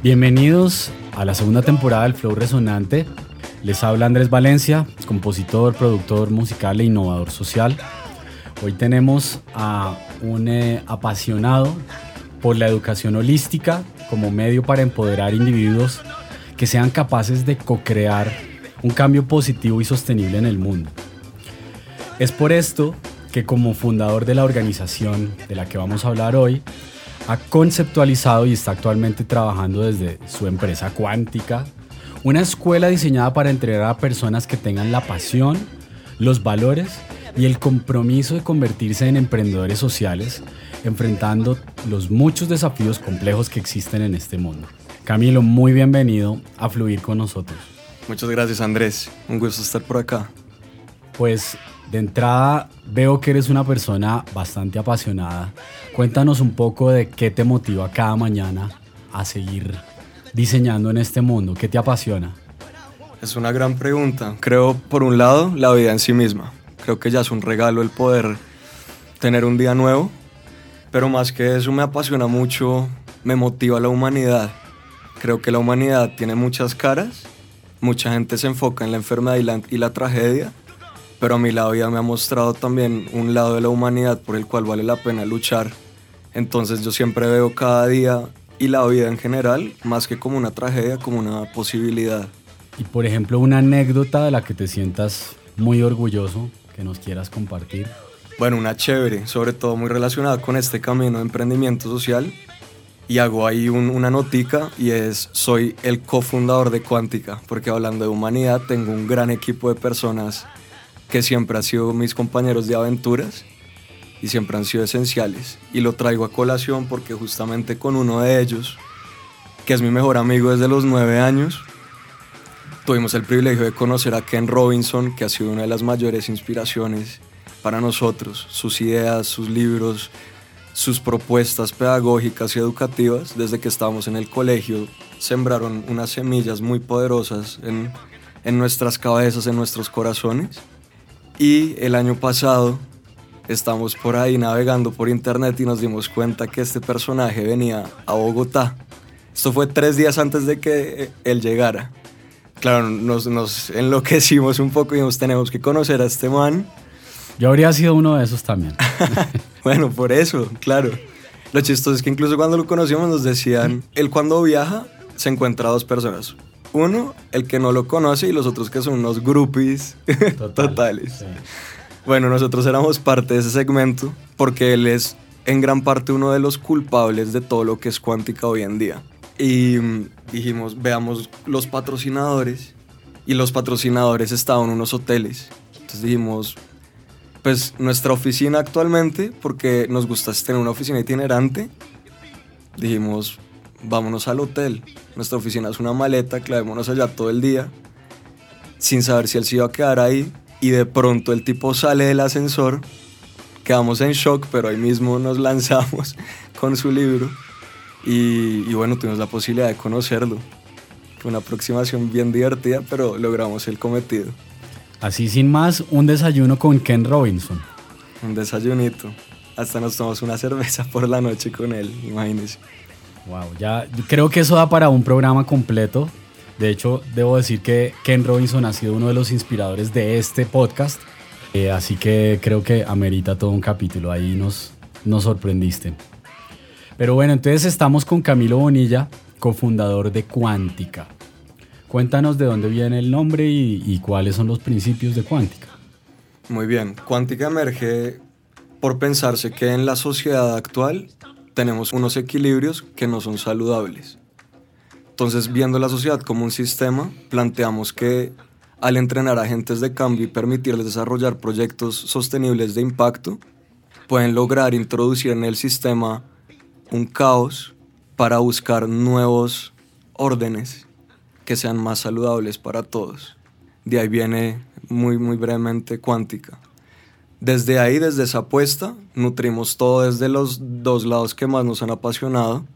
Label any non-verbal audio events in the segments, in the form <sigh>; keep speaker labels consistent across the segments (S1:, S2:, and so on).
S1: Bienvenidos a la segunda temporada del Flow Resonante. Les habla Andrés Valencia, compositor, productor musical e innovador social. Hoy tenemos a un eh, apasionado por la educación holística como medio para empoderar individuos que sean capaces de co-crear un cambio positivo y sostenible en el mundo. Es por esto que como fundador de la organización de la que vamos a hablar hoy, ha conceptualizado y está actualmente trabajando desde su empresa cuántica, una escuela diseñada para entrenar a personas que tengan la pasión, los valores y el compromiso de convertirse en emprendedores sociales, enfrentando los muchos desafíos complejos que existen en este mundo. Camilo, muy bienvenido a Fluir con nosotros.
S2: Muchas gracias Andrés, un gusto estar por acá.
S1: Pues de entrada veo que eres una persona bastante apasionada. Cuéntanos un poco de qué te motiva cada mañana a seguir diseñando en este mundo. ¿Qué te apasiona?
S2: Es una gran pregunta. Creo, por un lado, la vida en sí misma. Creo que ya es un regalo el poder tener un día nuevo. Pero más que eso me apasiona mucho, me motiva la humanidad. Creo que la humanidad tiene muchas caras. Mucha gente se enfoca en la enfermedad y la, y la tragedia pero a mi lado ya me ha mostrado también un lado de la humanidad por el cual vale la pena luchar. Entonces yo siempre veo cada día y la vida en general más que como una tragedia, como una posibilidad.
S1: Y por ejemplo, una anécdota de la que te sientas muy orgulloso que nos quieras compartir.
S2: Bueno, una chévere, sobre todo muy relacionada con este camino de emprendimiento social. Y hago ahí una notica y es, soy el cofundador de Cuántica, porque hablando de humanidad tengo un gran equipo de personas que siempre han sido mis compañeros de aventuras y siempre han sido esenciales. Y lo traigo a colación porque justamente con uno de ellos, que es mi mejor amigo desde los nueve años, tuvimos el privilegio de conocer a Ken Robinson, que ha sido una de las mayores inspiraciones para nosotros. Sus ideas, sus libros, sus propuestas pedagógicas y educativas, desde que estábamos en el colegio, sembraron unas semillas muy poderosas en, en nuestras cabezas, en nuestros corazones. Y el año pasado estamos por ahí navegando por internet y nos dimos cuenta que este personaje venía a Bogotá. Esto fue tres días antes de que eh, él llegara. Claro, nos, nos enloquecimos un poco y nos tenemos que conocer a este man.
S1: Yo habría sido uno de esos también. <laughs>
S2: bueno, por eso, claro. Lo chistoso es que incluso cuando lo conocimos nos decían, él cuando viaja se encuentra a dos personas. Uno, el que no lo conoce y los otros que son unos groupies <laughs> totales. Bueno, nosotros éramos parte de ese segmento porque él es en gran parte uno de los culpables de todo lo que es cuántica hoy en día. Y mm, dijimos, veamos los patrocinadores. Y los patrocinadores estaban en unos hoteles. Entonces dijimos, pues nuestra oficina actualmente, porque nos gusta tener una oficina itinerante, dijimos, vámonos al hotel. Nuestra oficina es una maleta, clavémonos allá todo el día, sin saber si él se iba a quedar ahí. Y de pronto el tipo sale del ascensor, quedamos en shock, pero ahí mismo nos lanzamos <laughs> con su libro. Y, y bueno, tuvimos la posibilidad de conocerlo. Fue una aproximación bien divertida, pero logramos el cometido.
S1: Así sin más, un desayuno con Ken Robinson.
S2: Un desayunito. Hasta nos tomamos una cerveza por la noche con él, imagínense.
S1: Wow, ya creo que eso da para un programa completo. De hecho, debo decir que Ken Robinson ha sido uno de los inspiradores de este podcast. Eh, así que creo que amerita todo un capítulo. Ahí nos, nos sorprendiste. Pero bueno, entonces estamos con Camilo Bonilla, cofundador de Cuántica. Cuéntanos de dónde viene el nombre y, cuáles son los principios de Cuántica.
S2: Muy bien, Cuántica emerge por pensarse que en la sociedad actual tenemos unos equilibrios que no son saludables. Entonces, viendo la sociedad como un sistema, planteamos que al entrenar agentes de cambio y permitirles desarrollar proyectos sostenibles de impacto, pueden lograr introducir en el sistema un caos para buscar nuevos órdenes que sean más saludables para todos. De ahí viene muy, muy brevemente cuántica. Desde ahí, desde esa apuesta, nutrimos todo desde los dos lados que más nos han apasionado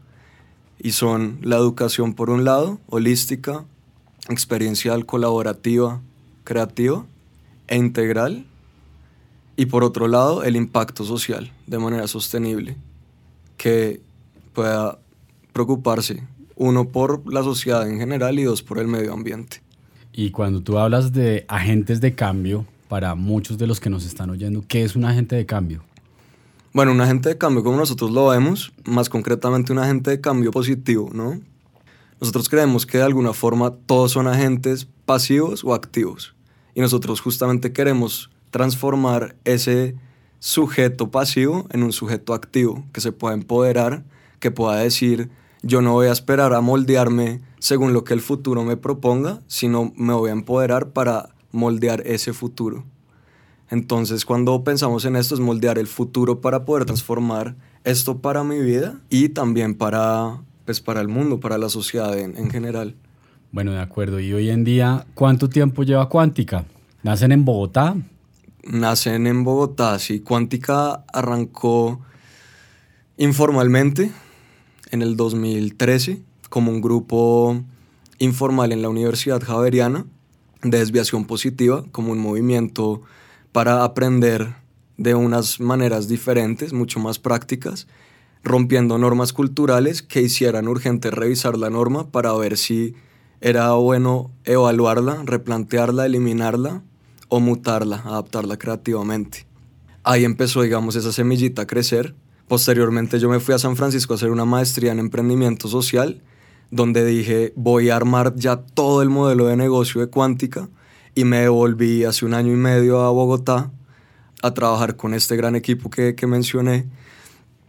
S2: y son la educación por un lado, holística, experiencial, colaborativa, creativa e integral, y por otro lado el impacto social de manera sostenible, que pueda preocuparse, uno por la sociedad en general y dos por el medio ambiente.
S1: Y cuando tú hablas de agentes de cambio, para muchos de los que nos están oyendo, ¿qué es un agente de cambio?
S2: Bueno, un agente de cambio como nosotros lo vemos, más concretamente un agente de cambio positivo, ¿no? Nosotros creemos que de alguna forma todos son agentes pasivos o activos. Y nosotros justamente queremos transformar ese sujeto pasivo en un sujeto activo, que se pueda empoderar, que pueda decir, yo no voy a esperar a moldearme según lo que el futuro me proponga, sino me voy a empoderar para moldear ese futuro. Entonces, cuando pensamos en esto, es moldear el futuro para poder transformar esto para mi vida y también para, pues, para el mundo, para la sociedad en, en general.
S1: Bueno, de acuerdo. Y hoy en día, ¿cuánto tiempo lleva Cuántica? ¿Nacen en Bogotá?
S2: Nacen en Bogotá, sí. Cuántica arrancó informalmente en el 2013 como un grupo informal en la Universidad Javeriana de desviación positiva, como un movimiento para aprender de unas maneras diferentes, mucho más prácticas, rompiendo normas culturales que hicieran urgente revisar la norma para ver si era bueno evaluarla, replantearla, eliminarla o mutarla, adaptarla creativamente. Ahí empezó, digamos, esa semillita a crecer Posteriormente yo me fui a San Francisco a hacer una maestría en emprendimiento social, donde dije voy a armar ya todo el modelo de negocio de Cuántica y me devolví hace un año y medio a Bogotá a trabajar con este gran equipo que, que mencioné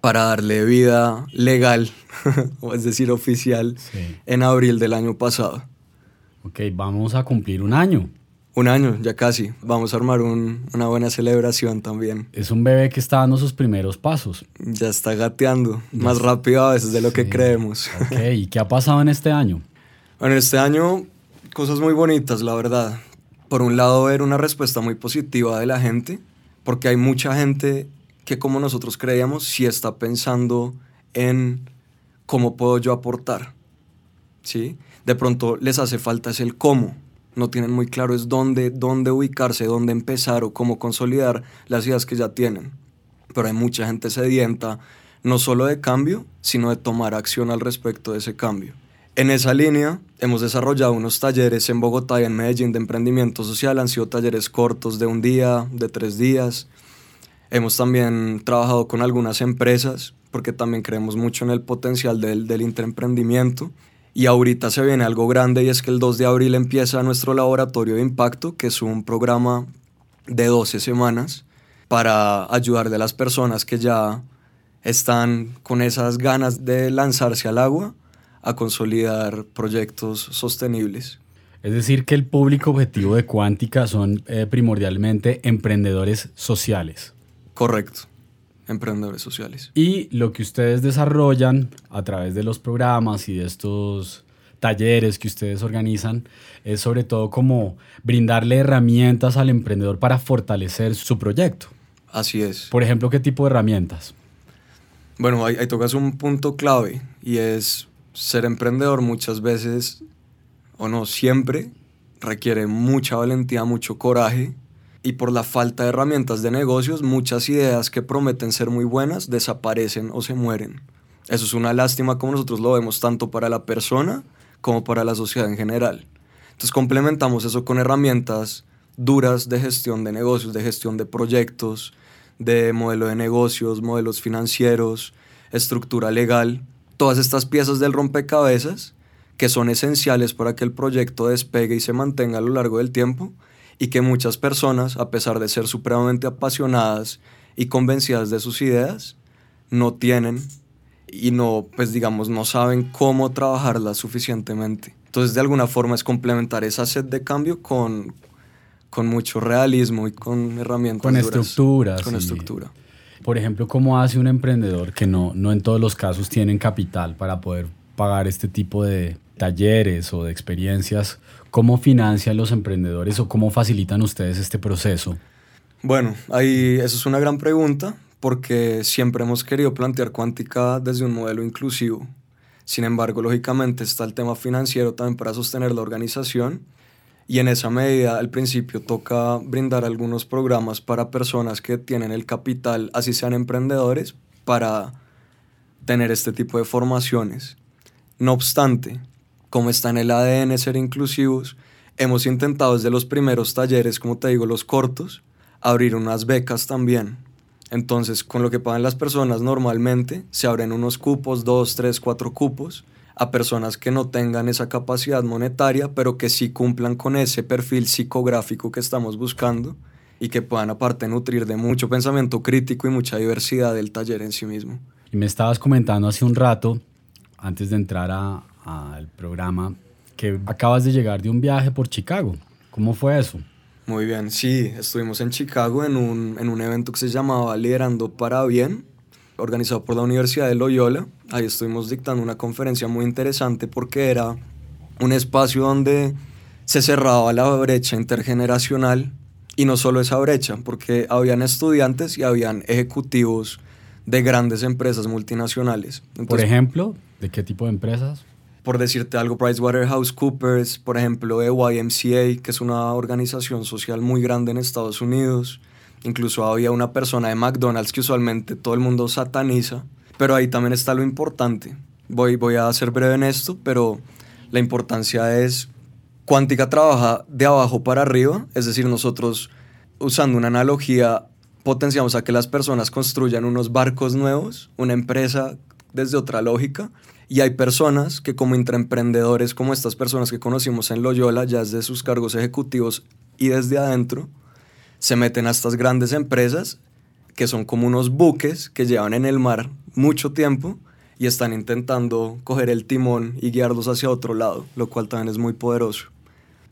S2: para darle vida legal, <laughs> o es decir, oficial, en abril del año pasado.
S1: Ok, vamos a cumplir un año.
S2: Un año, ya casi. Vamos a armar una buena celebración también.
S1: Es un bebé que está dando sus primeros pasos.
S2: Ya está gateando, más rápido a veces de lo que creemos.
S1: Ok, ¿y qué ha pasado en este año?
S2: Bueno, en este año cosas muy bonitas, la verdad. Por un lado, ver una respuesta muy positiva de la gente, porque hay mucha gente que como nosotros creíamos, sí está pensando en cómo puedo yo aportar. ¿Sí? De pronto les hace falta es el cómo no tienen muy claro es dónde, dónde ubicarse, dónde empezar o cómo consolidar las ideas que ya tienen. Pero hay mucha gente sedienta, no solo de cambio, sino de tomar acción al respecto de ese cambio. En esa línea, hemos desarrollado unos talleres en Bogotá y en Medellín de emprendimiento social. Han sido talleres cortos de un día, de tres días. Hemos también trabajado con algunas empresas, porque también creemos mucho en el potencial del, del interemprendimiento. Y ahorita se viene algo grande y es que el 2 de abril empieza nuestro laboratorio de impacto, que es un programa de 12 semanas para ayudar a las personas que ya están con esas ganas de lanzarse al agua a consolidar proyectos sostenibles.
S1: Es decir, que el público objetivo de Cuántica son eh, primordialmente emprendedores sociales.
S2: Correcto emprendedores sociales.
S1: Y lo que ustedes desarrollan a través de los programas y de estos talleres que ustedes organizan es sobre todo como brindarle herramientas al emprendedor para fortalecer su proyecto.
S2: Así es.
S1: Por ejemplo, ¿qué tipo de herramientas?
S2: Bueno, ahí, ahí tocas un punto clave y es ser emprendedor muchas veces, o no siempre, requiere mucha valentía, mucho coraje y por la falta de herramientas de negocios, muchas ideas que prometen ser muy buenas desaparecen o se mueren. Eso es una lástima como nosotros lo vemos tanto para la persona como para la sociedad en general. Entonces complementamos eso con herramientas duras de gestión de negocios, de gestión de proyectos, de modelo de negocios, modelos financieros, estructura legal, todas estas piezas del rompecabezas que son esenciales para que el proyecto despegue y se mantenga a lo largo del tiempo y que muchas personas, a pesar de ser supremamente apasionadas y convencidas de sus ideas, no tienen y no, pues digamos, no saben cómo trabajarlas suficientemente. Entonces, de alguna forma es complementar esa sed de cambio con, con mucho realismo y con herramientas.
S1: Con estructuras.
S2: Con estructura.
S1: Por ejemplo, ¿cómo hace un emprendedor que no, no en todos los casos tienen capital para poder pagar este tipo de talleres o de experiencias ¿Cómo financian los emprendedores o cómo facilitan ustedes este proceso?
S2: Bueno, ahí eso es una gran pregunta porque siempre hemos querido plantear cuántica desde un modelo inclusivo. Sin embargo, lógicamente está el tema financiero también para sostener la organización y en esa medida al principio toca brindar algunos programas para personas que tienen el capital, así sean emprendedores, para tener este tipo de formaciones. No obstante, como está en el ADN ser inclusivos, hemos intentado desde los primeros talleres, como te digo, los cortos, abrir unas becas también. Entonces, con lo que pagan las personas normalmente, se abren unos cupos, dos, tres, cuatro cupos, a personas que no tengan esa capacidad monetaria, pero que sí cumplan con ese perfil psicográfico que estamos buscando y que puedan aparte nutrir de mucho pensamiento crítico y mucha diversidad del taller en sí mismo.
S1: Y me estabas comentando hace un rato, antes de entrar al programa, que acabas de llegar de un viaje por Chicago. ¿Cómo fue eso?
S2: Muy bien, sí, estuvimos en Chicago en un, en un evento que se llamaba Liderando para Bien, organizado por la Universidad de Loyola. Ahí estuvimos dictando una conferencia muy interesante porque era un espacio donde se cerraba la brecha intergeneracional y no solo esa brecha, porque habían estudiantes y habían ejecutivos de grandes empresas multinacionales.
S1: por ejemplo, ¿de qué tipo de empresas?
S2: Por decirte algo, PricewaterhouseCoopers, por ejemplo, YMCA, que es una organización social muy grande en Estados Unidos. Incluso había una persona de McDonald's que usualmente todo el mundo sataniza. Pero ahí también está lo importante. Voy, voy a ser breve en esto, pero la importancia es Cuántica trabaja de abajo para arriba, es decir, nosotros usando una analogía potenciamos a que las personas construyan unos barcos nuevos, una empresa desde otra lógica, y hay personas que como intraemprendedores, como estas personas que conocimos en Loyola, ya desde sus cargos ejecutivos y desde adentro, se meten a estas grandes empresas que son como unos buques que llevan en el mar mucho tiempo y están intentando coger el timón y guiarlos hacia otro lado, lo cual también es muy poderoso.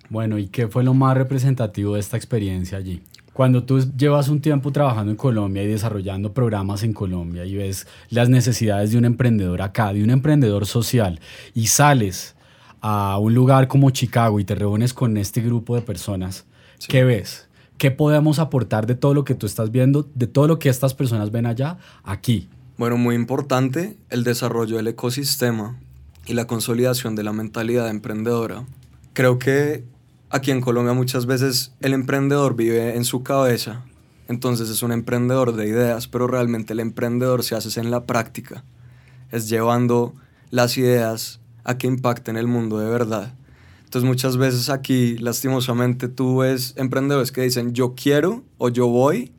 S1: Bueno, ¿y qué fue lo más representativo de esta experiencia allí? Cuando tú llevas un tiempo trabajando en Colombia y desarrollando programas en Colombia y ves las necesidades de un emprendedor acá, de un emprendedor social, y sales a un lugar como Chicago y te reúnes con este grupo de personas, ¿qué ves? ¿Qué podemos aportar de todo lo que tú estás viendo, de todo lo que estas personas ven allá, aquí?
S2: Bueno, muy importante el desarrollo del ecosistema y la consolidación de la mentalidad emprendedora. Creo que aquí en Colombia muchas veces el emprendedor vive en su cabeza, entonces es un emprendedor de ideas, pero realmente el emprendedor se hace en la práctica, es llevando las ideas a que impacten el mundo de verdad. Entonces muchas veces aquí, lastimosamente, tú ves emprendedores que dicen yo quiero o yo voy,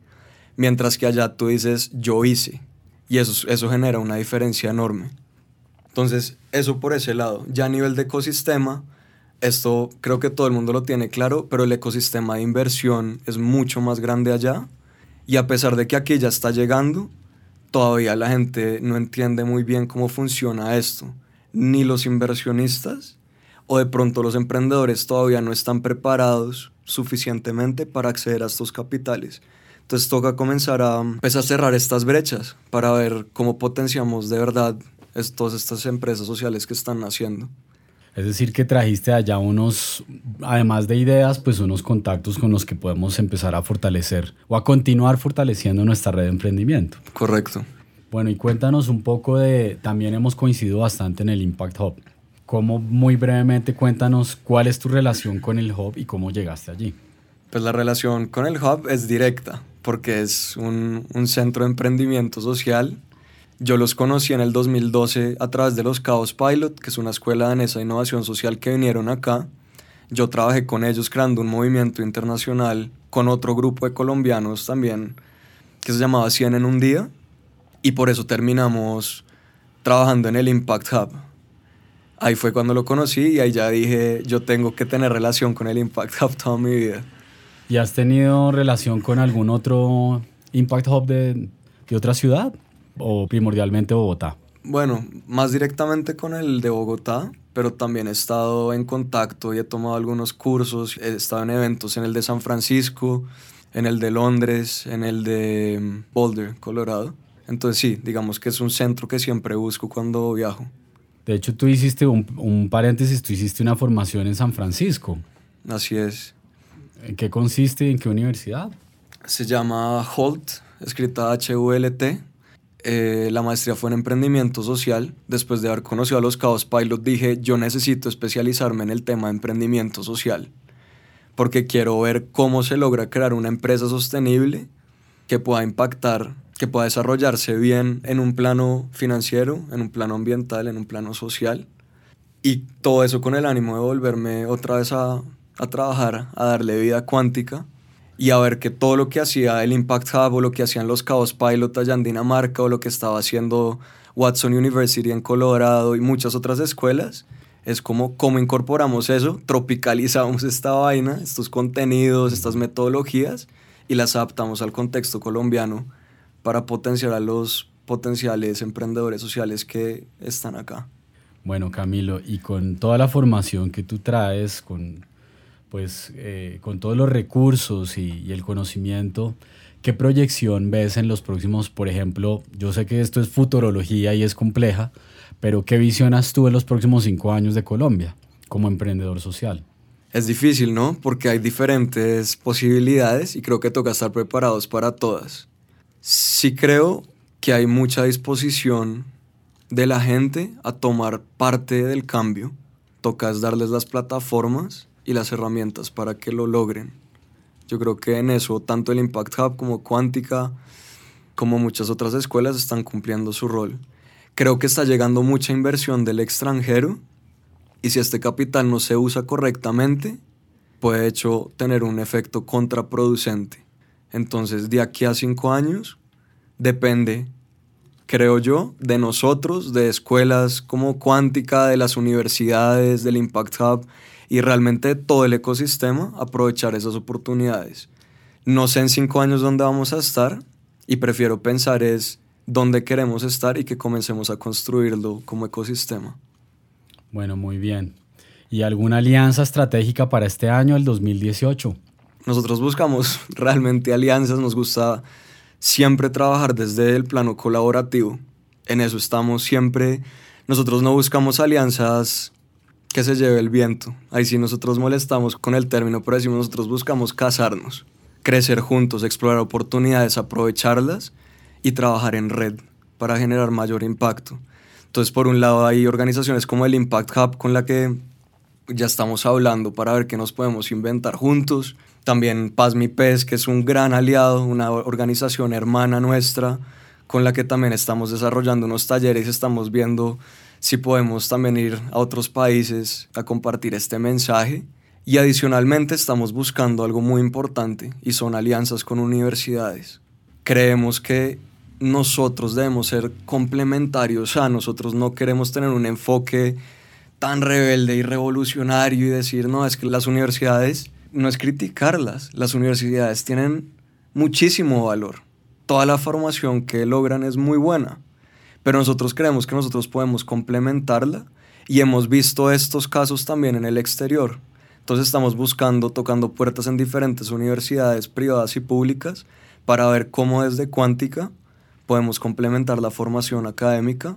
S2: mientras que allá tú dices yo hice. Y eso, eso genera una diferencia enorme. Entonces, eso por ese lado. Ya a nivel de ecosistema, esto creo que todo el mundo lo tiene claro, pero el ecosistema de inversión es mucho más grande allá. Y a pesar de que aquí ya está llegando, todavía la gente no entiende muy bien cómo funciona esto. Ni los inversionistas, o de pronto los emprendedores todavía no están preparados suficientemente para acceder a estos capitales. Entonces toca comenzar a empezar a cerrar estas brechas para ver cómo potenciamos de verdad todas estas empresas sociales que están naciendo.
S1: Es decir, que trajiste allá unos, además de ideas, pues unos contactos con los que podemos empezar a fortalecer o a continuar fortaleciendo nuestra red de emprendimiento.
S2: Correcto.
S1: Bueno, y cuéntanos un poco de, también hemos coincidido bastante en el Impact Hub. ¿Cómo, muy brevemente, cuéntanos cuál es tu relación con el hub y cómo llegaste allí?
S2: Pues la relación con el hub es directa, porque es un, un centro de emprendimiento social. Yo los conocí en el 2012 a través de los Chaos Pilot, que es una escuela danesa de innovación social que vinieron acá. Yo trabajé con ellos creando un movimiento internacional con otro grupo de colombianos también, que se llamaba 100 en un día, y por eso terminamos trabajando en el Impact Hub ahí fue cuando lo conocí y ahí ya dije, yo tengo que tener relación con el Impact Hub toda mi vida.
S1: ¿Y has tenido relación con algún otro Impact Hub de, de otra ciudad o primordialmente Bogotá?
S2: Bueno, más directamente con el de Bogotá, pero también he estado en contacto y he tomado algunos cursos, he estado en eventos en el de San Francisco, en el de Londres, en el de mm, Boulder, Colorado. Entonces sí, digamos que es un centro que siempre busco cuando viajo.
S1: De hecho, tú hiciste un, paréntesis, tú hiciste una formación en San Francisco.
S2: Así es.
S1: ¿En qué consiste y en qué universidad?
S2: Se llama HOLT, escrita H-U-L-T. Eh, la maestría fue en emprendimiento social. Después de haber conocido a los Chaos Pilot, dije, yo necesito especializarme en el tema de emprendimiento social, porque quiero ver cómo se logra crear una empresa sostenible que pueda impactar, que pueda desarrollarse bien en un plano financiero, en un plano ambiental, en un plano social. Y todo eso con el ánimo de volverme otra vez a, a trabajar, a darle vida cuántica y a ver que todo lo que hacía el Impact Hub o lo que hacían los Chaos Pilot allá en Dinamarca o lo que estaba haciendo Watson University en Colorado y muchas otras escuelas, es como cómo incorporamos eso, tropicalizamos esta vaina, estos contenidos, estas metodologías y las adaptamos al contexto colombiano para potenciar a los potenciales emprendedores sociales que están acá.
S1: Bueno, Camilo, y con toda la formación que tú traes, con pues eh, con todos los recursos y, el conocimiento, ¿qué proyección ves en los próximos, por ejemplo, yo sé que esto es futurología y es compleja, pero ¿qué visionas tú en los próximos cinco años de Colombia como emprendedor social?
S2: Es difícil, ¿no? Porque hay diferentes posibilidades y creo que toca estar preparados para todas. Sí creo que hay mucha disposición de la gente a tomar parte del cambio. Toca darles las plataformas y las herramientas para que lo logren. Yo creo que en eso tanto el Impact Hub como Cuántica, como muchas otras escuelas, están cumpliendo su rol. Creo que está llegando mucha inversión del extranjero y si este capital no se usa correctamente, puede hecho tener un efecto contraproducente. Entonces, de aquí a cinco años, depende, creo yo, de nosotros, de escuelas como Cuántica, de las universidades, del Impact Hub y realmente todo el ecosistema aprovechar esas oportunidades. No sé en cinco años dónde vamos a estar y prefiero pensar es dónde queremos estar y que comencemos a construirlo como ecosistema.
S1: Bueno, muy bien. ¿Y alguna alianza estratégica para este año, el 2018?
S2: Nosotros buscamos <laughs> realmente alianzas, nos gusta siempre trabajar desde el plano colaborativo. En eso estamos siempre. Nosotros no buscamos alianzas que se lleve el viento. Ahí sí nosotros molestamos con el término, pero decimos nosotros buscamos casarnos, crecer juntos, explorar oportunidades, aprovecharlas y trabajar en red para generar mayor impacto. Entonces, por un lado, hay organizaciones como el Impact Hub con la que ya estamos hablando para ver qué nos podemos inventar juntos. También Paz Mi Pez, que es un gran aliado, una organización hermana nuestra, con la que también estamos desarrollando unos talleres, estamos viendo si podemos también ir a otros países a compartir este mensaje. Y adicionalmente estamos buscando algo muy importante y son alianzas con universidades. Creemos que nosotros debemos ser complementarios a nosotros no queremos tener un enfoque tan rebelde y revolucionario y decir, no, es que las universidades, no es criticarlas, las universidades tienen muchísimo valor. Toda la formación que logran es muy buena, pero nosotros creemos que nosotros podemos complementarla y hemos visto estos casos también en el exterior. Entonces estamos buscando, tocando puertas en diferentes universidades privadas y públicas para ver cómo desde cuántica podemos complementar la formación académica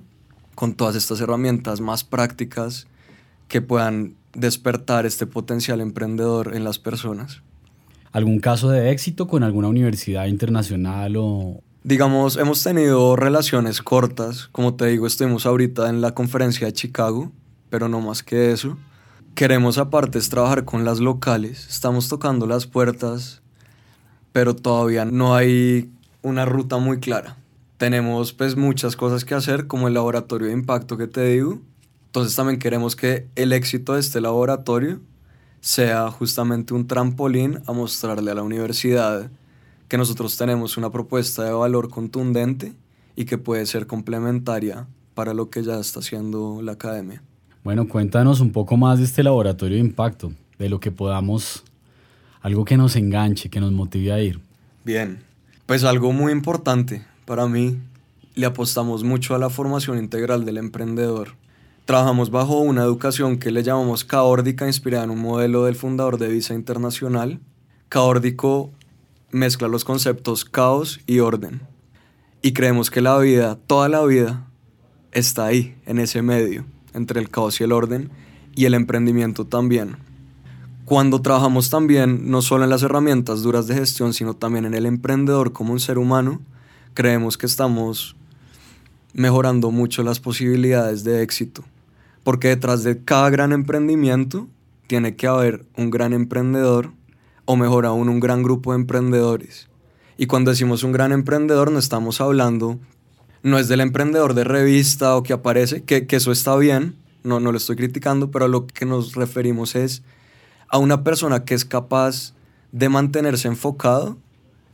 S2: con todas estas herramientas más prácticas que puedan despertar este potencial emprendedor en las personas.
S1: ¿Algún caso de éxito con alguna universidad internacional o,
S2: Digamos, hemos tenido relaciones cortas, como te digo, estuvimos ahorita en la conferencia de Chicago, pero no más que eso. Queremos aparte trabajar con las locales, estamos tocando las puertas, pero todavía no hay una ruta muy clara. Tenemos pues muchas cosas que hacer, como el laboratorio de impacto que te digo. Entonces también queremos que el éxito de este laboratorio sea justamente un trampolín a mostrarle a la universidad que nosotros tenemos una propuesta de valor contundente y que puede ser complementaria para lo que ya está haciendo la academia.
S1: Bueno, cuéntanos un poco más de este laboratorio de impacto, de lo que podamos, algo que nos enganche, que nos motive a ir.
S2: Bien, pues algo muy importante para mí, le apostamos mucho a la formación integral del emprendedor. Trabajamos bajo una educación que le llamamos caórdica, inspirada en un modelo del fundador de Visa Internacional. Caórdico mezcla los conceptos caos y orden. Y creemos que la vida, toda la vida, está ahí, en ese medio, entre el caos y el orden, y el emprendimiento también. Cuando trabajamos también, no solo en las herramientas duras de gestión, sino también en el emprendedor como un ser humano, creemos que estamos mejorando mucho las posibilidades de éxito. Porque detrás de cada gran emprendimiento tiene que haber un gran emprendedor o mejor aún un gran grupo de emprendedores. Y cuando decimos un gran emprendedor no estamos hablando, no es del emprendedor de revista o que aparece, que, eso está bien, no, no lo estoy criticando, pero a lo que nos referimos es a una persona que es capaz de mantenerse enfocado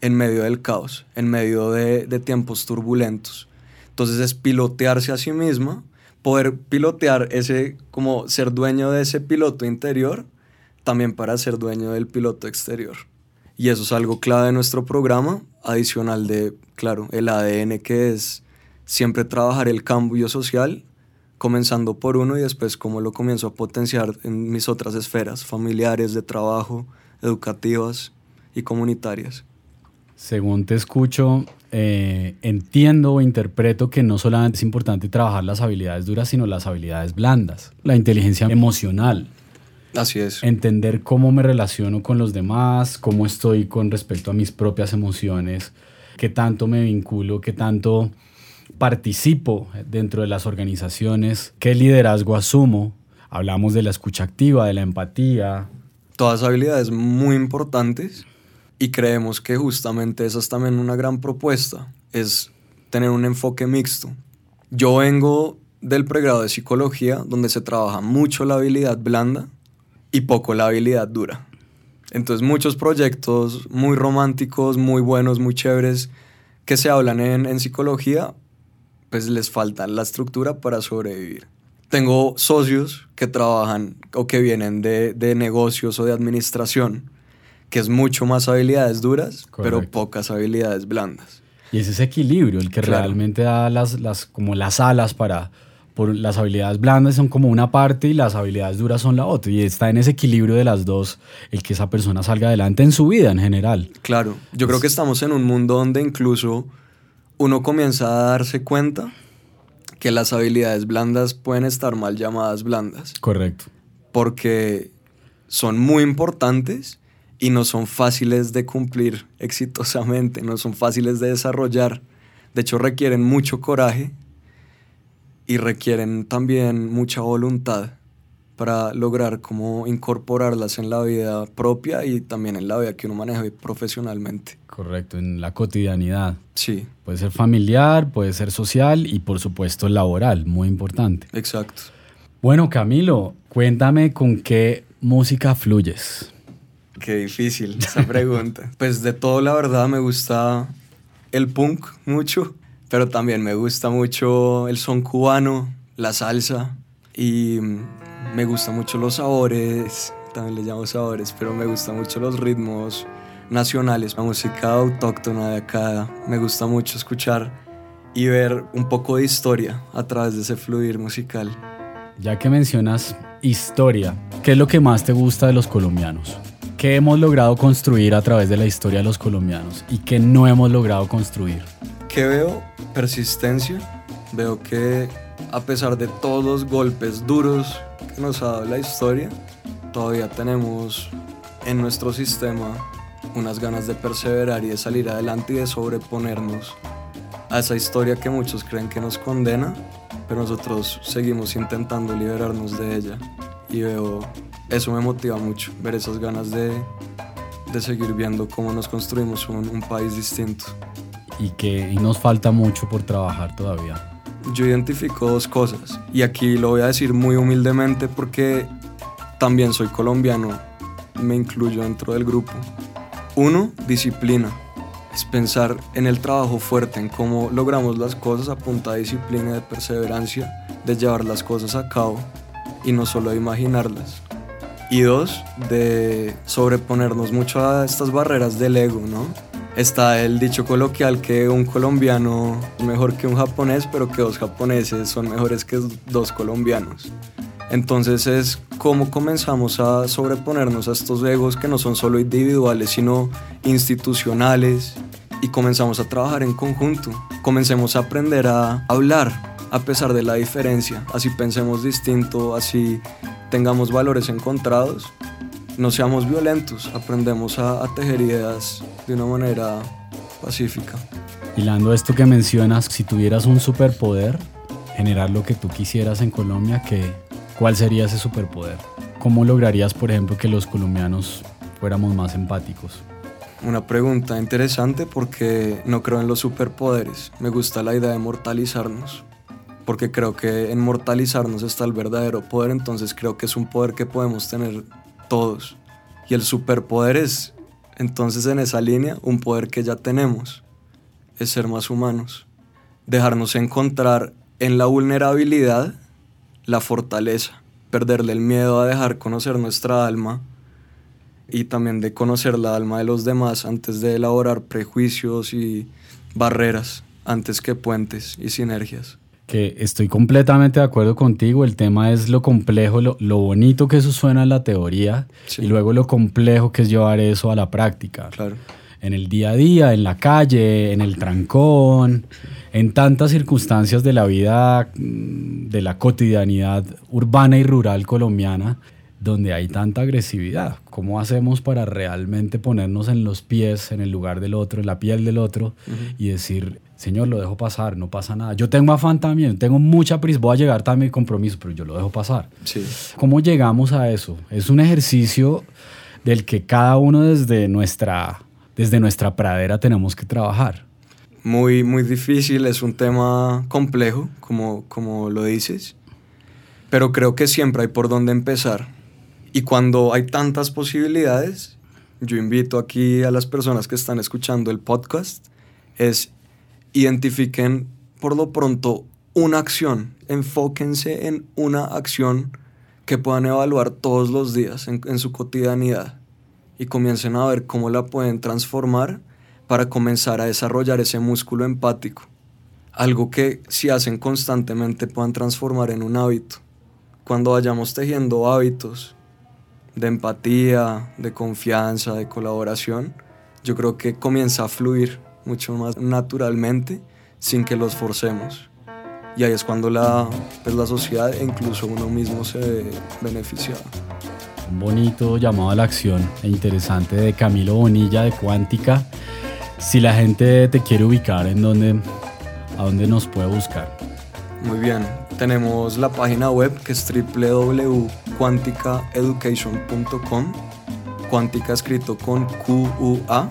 S2: en medio del caos, en medio de, de tiempos turbulentos. Entonces es pilotearse a sí misma, poder pilotear ese, como ser dueño de ese piloto interior, también para ser dueño del piloto exterior. Y eso es algo clave de nuestro programa, adicional de, claro, el ADN que es siempre trabajar el cambio social, comenzando por uno y después cómo lo comienzo a potenciar en mis otras esferas, familiares, de trabajo, educativas y comunitarias.
S1: Según te escucho, eh, entiendo o interpreto que no solamente es importante trabajar las habilidades duras, sino las habilidades blandas, la inteligencia emocional,
S2: Así es.
S1: Entender cómo me relaciono con los demás, cómo estoy con respecto a mis propias emociones, qué tanto me vinculo, qué tanto participo dentro de las organizaciones, qué liderazgo asumo. Hablamos de la escucha activa, de la empatía.
S2: Todas habilidades muy importantes y creemos que justamente esa es también una gran propuesta, es tener un enfoque mixto. Yo vengo del pregrado de psicología, donde se trabaja mucho la habilidad blanda, y poco la habilidad dura. Entonces muchos proyectos muy románticos, muy buenos, muy chéveres que se hablan en, psicología, pues les falta la estructura para sobrevivir. Tengo socios que trabajan o que vienen de, negocios o de administración, que es mucho más habilidades duras, pero pocas habilidades blandas.
S1: Y es ese equilibrio el que realmente da las, las, como las alas para, por las habilidades blandas son como una parte y las habilidades duras son la otra. Y está en ese equilibrio de las dos el que esa persona salga adelante en su vida en general.
S2: Claro, yo creo que estamos en un mundo donde incluso uno comienza a darse cuenta que las habilidades blandas pueden estar mal llamadas blandas.
S1: Correcto.
S2: Porque son muy importantes y no son fáciles de cumplir <laughs> exitosamente, no son fáciles de desarrollar. De hecho, requieren mucho coraje y requieren también mucha voluntad para lograr cómo incorporarlas en la vida propia y también en la vida que uno maneja profesionalmente.
S1: Correcto, en la cotidianidad.
S2: Sí.
S1: Puede ser familiar, puede ser social y por supuesto laboral, muy importante.
S2: Exacto.
S1: Bueno, Camilo, cuéntame con qué música fluyes.
S2: Qué difícil esa pregunta. <laughs> pues de todo, la verdad, me gusta el punk mucho pero también me gusta mucho el son cubano, la salsa y me gustan mucho los sabores, también le llamo sabores, pero me gustan mucho los ritmos nacionales, la música autóctona de acá. Me gusta mucho escuchar y ver un poco de historia a través de ese fluir musical.
S1: Ya que mencionas historia, ¿qué es lo que más te gusta de los colombianos? ¿Qué hemos logrado construir a través de la historia de los colombianos y qué no hemos logrado construir?
S2: ¿Qué veo? Persistencia. Veo que a pesar de todos los golpes duros que nos ha dado la historia, todavía tenemos en nuestro sistema unas ganas de perseverar y de salir adelante y de sobreponernos a esa historia que muchos creen que nos condena, pero nosotros seguimos intentando liberarnos de ella. Y veo, eso me motiva mucho, ver esas ganas de, de seguir viendo cómo nos construimos un, un país distinto
S1: y que nos falta mucho por trabajar todavía?
S2: Yo identifico dos cosas y aquí lo voy a decir muy humildemente porque también soy colombiano, me incluyo dentro del grupo. Uno, disciplina. Es pensar en el trabajo fuerte, en cómo logramos las cosas a punta de disciplina y de perseverancia, de llevar las cosas a cabo y no solo de imaginarlas. Y dos, de sobreponernos mucho a estas barreras del ego, ¿no? Está el dicho coloquial que un colombiano es mejor que un japonés, pero que dos japoneses son mejores que dos colombianos. Entonces es cómo comenzamos a sobreponernos a estos egos que no son solo individuales, sino institucionales, y comenzamos a trabajar en conjunto. Comencemos a aprender a hablar a pesar de la diferencia, así pensemos distinto, así tengamos valores encontrados, no seamos violentos, aprendemos a, tejer ideas de una manera pacífica.
S1: Hilando esto que mencionas, si tuvieras un superpoder, generar lo que tú quisieras en Colombia, ¿qué, ¿cuál sería ese superpoder? ¿Cómo lograrías, por ejemplo, que los colombianos fuéramos más empáticos?
S2: Una pregunta interesante porque no creo en los superpoderes. Me gusta la idea de mortalizarnos. Porque creo que en mortalizarnos está el verdadero poder, entonces creo que es un poder que podemos tener todos. Y el superpoder es, entonces en esa línea, un poder que ya tenemos es ser más humanos, dejarnos encontrar en la vulnerabilidad la fortaleza, perderle el miedo a dejar conocer nuestra alma y también de conocer la alma de los demás antes de elaborar prejuicios y barreras, antes que puentes y sinergias.
S1: Que estoy completamente de acuerdo contigo, el tema es lo complejo, lo, bonito que eso suena en la teoría y luego lo complejo que es llevar eso a la práctica.
S2: Claro
S1: en el día a día, en la calle, en el trancón, en tantas circunstancias de la vida, mm, de la cotidianidad urbana y rural colombiana, donde hay tanta agresividad. ¿Cómo hacemos para realmente ponernos en los pies, en el lugar del otro, en la piel del otro y decir, Señor, lo dejo pasar, no pasa nada. Yo tengo afán también, tengo mucha prisa, voy a llegar también compromiso, pero yo lo dejo pasar.
S2: Sí.
S1: ¿Cómo llegamos a eso? Es un ejercicio del que cada uno desde nuestra desde nuestra pradera tenemos que trabajar.
S2: Muy, muy difícil, es un tema complejo, como, como lo dices, pero creo que siempre hay por dónde empezar. Y cuando hay tantas posibilidades, yo invito aquí a las personas que están escuchando el podcast, es identifiquen por lo pronto una acción, enfóquense en una acción que puedan evaluar todos los días en, su cotidianidad y comiencen a ver cómo la pueden transformar para comenzar a desarrollar ese músculo empático. Algo que si hacen constantemente puedan transformar en un hábito. Cuando vayamos tejiendo hábitos de empatía, de confianza, de colaboración, yo creo que comienza a fluir mucho más naturalmente sin que los forcemos. Y ahí es cuando la, pues la sociedad e incluso uno mismo se beneficia
S1: un bonito llamado a la acción e interesante de Camilo Bonilla de Cuántica. Si la gente te quiere ubicar, ¿en dónde, ¿a dónde nos puede buscar?
S2: Muy bien, tenemos la página web que es www.quanticaeducation.com, Cuántica escrito con Q-U-A.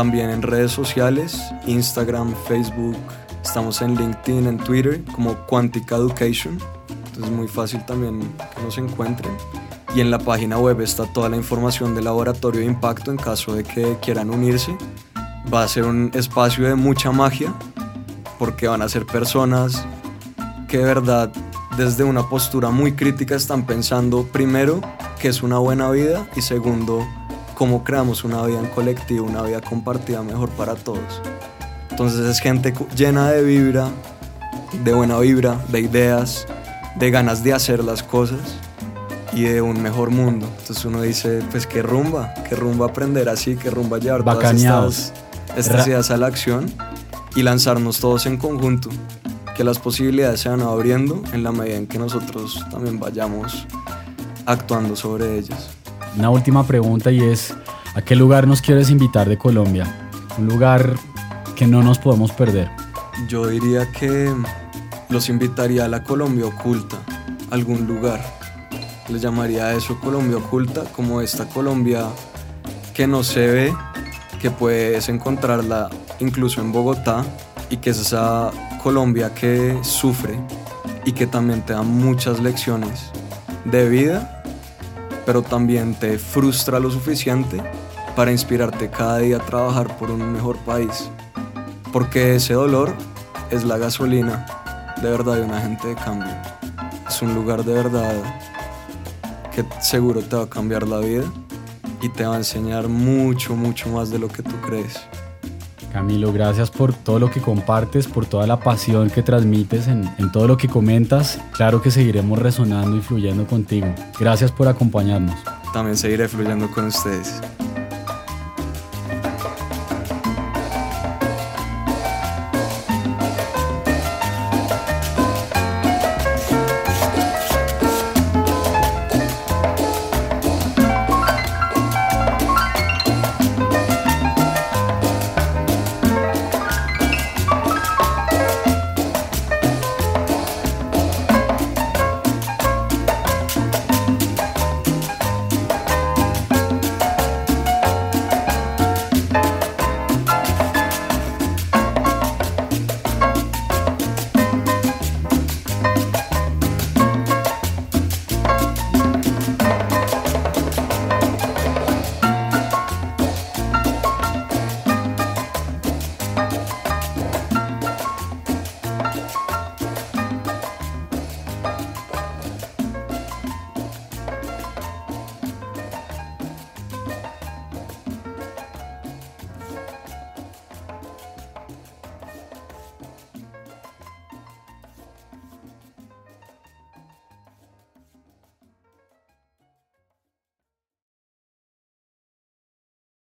S2: También en redes sociales, Instagram, Facebook, estamos en LinkedIn, en Twitter como Quantica Education. Entonces es muy fácil también que nos encuentren y en la página web está toda la información del laboratorio de impacto en caso de que quieran unirse. Va a ser un espacio de mucha magia porque van a ser personas que de verdad desde una postura muy crítica están pensando primero que es una buena vida y segundo cómo creamos una vida en colectivo, una vida compartida mejor para todos. Entonces es gente llena de vibra, de buena vibra, de ideas, de ganas de hacer las cosas y de un mejor mundo. Entonces uno dice, pues qué rumba, qué rumba aprender así, qué rumba llevar todas estas, estas ideas a la acción y lanzarnos todos en conjunto. Que las posibilidades se van abriendo en la medida en que nosotros también vayamos actuando sobre ellas.
S1: Una última pregunta y es, ¿a qué lugar nos quieres invitar de Colombia? Un lugar que no nos podemos perder.
S2: Yo diría que los invitaría a la Colombia oculta, algún lugar le llamaría a eso Colombia oculta, como esta Colombia que no se ve, que puedes encontrarla incluso en Bogotá y que es esa Colombia que sufre y que también te da muchas lecciones de vida, pero también te frustra lo suficiente para inspirarte cada día a trabajar por un mejor país. Porque ese dolor es la gasolina de verdad de una gente de cambio. Es un lugar de verdad que seguro te va a cambiar la vida y te va a enseñar mucho, mucho más de lo que tú crees.
S1: Camilo, gracias por todo lo que compartes, por toda la pasión que transmites en, todo lo que comentas. Claro que seguiremos resonando y fluyendo contigo. Gracias por acompañarnos.
S2: También seguiré fluyendo con ustedes.